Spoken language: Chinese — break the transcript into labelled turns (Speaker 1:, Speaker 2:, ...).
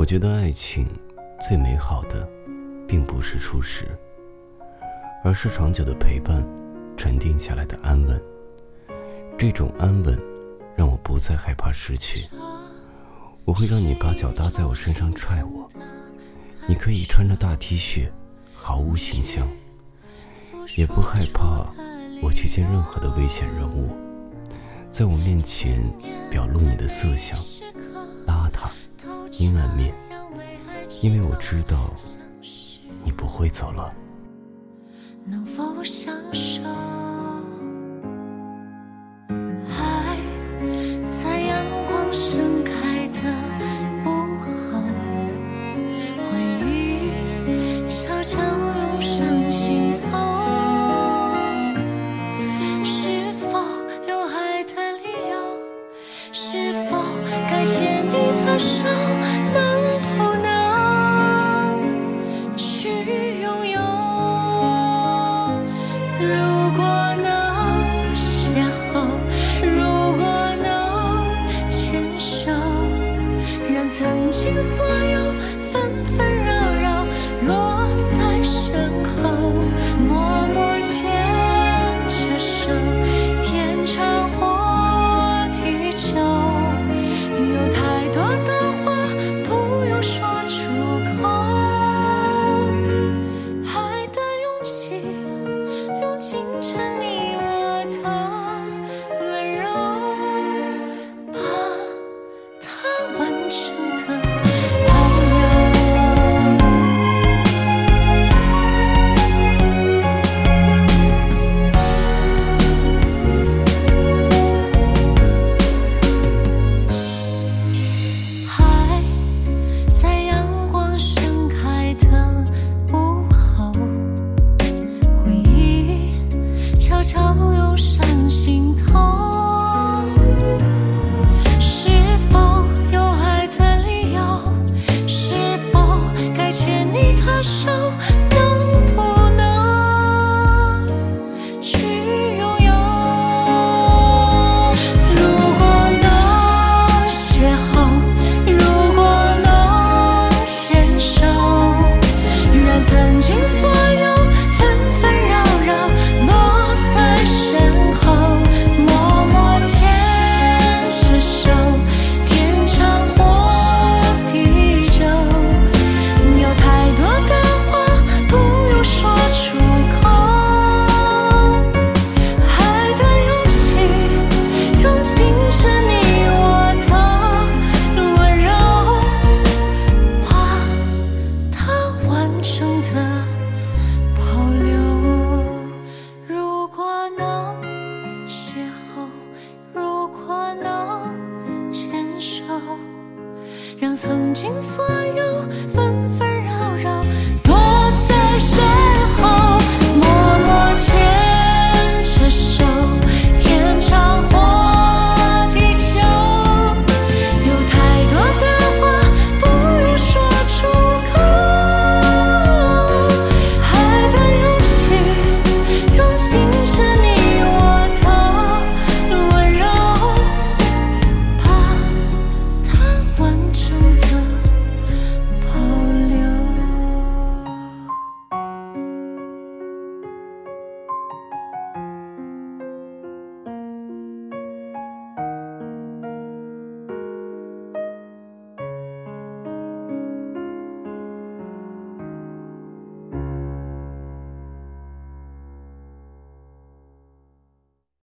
Speaker 1: 我觉得爱情最美好的，并不是初识，而是长久的陪伴，沉淀下来的安稳。这种安稳，让我不再害怕失去。我会让你把脚搭在我身上踹我，你可以穿着大 T 恤，毫无形象，也不害怕我去见任何的危险人物，在我面前表露你的色相，阴暗面，因为我知道你不会走了。
Speaker 2: 能否相守？心碎让曾经所有纷纷。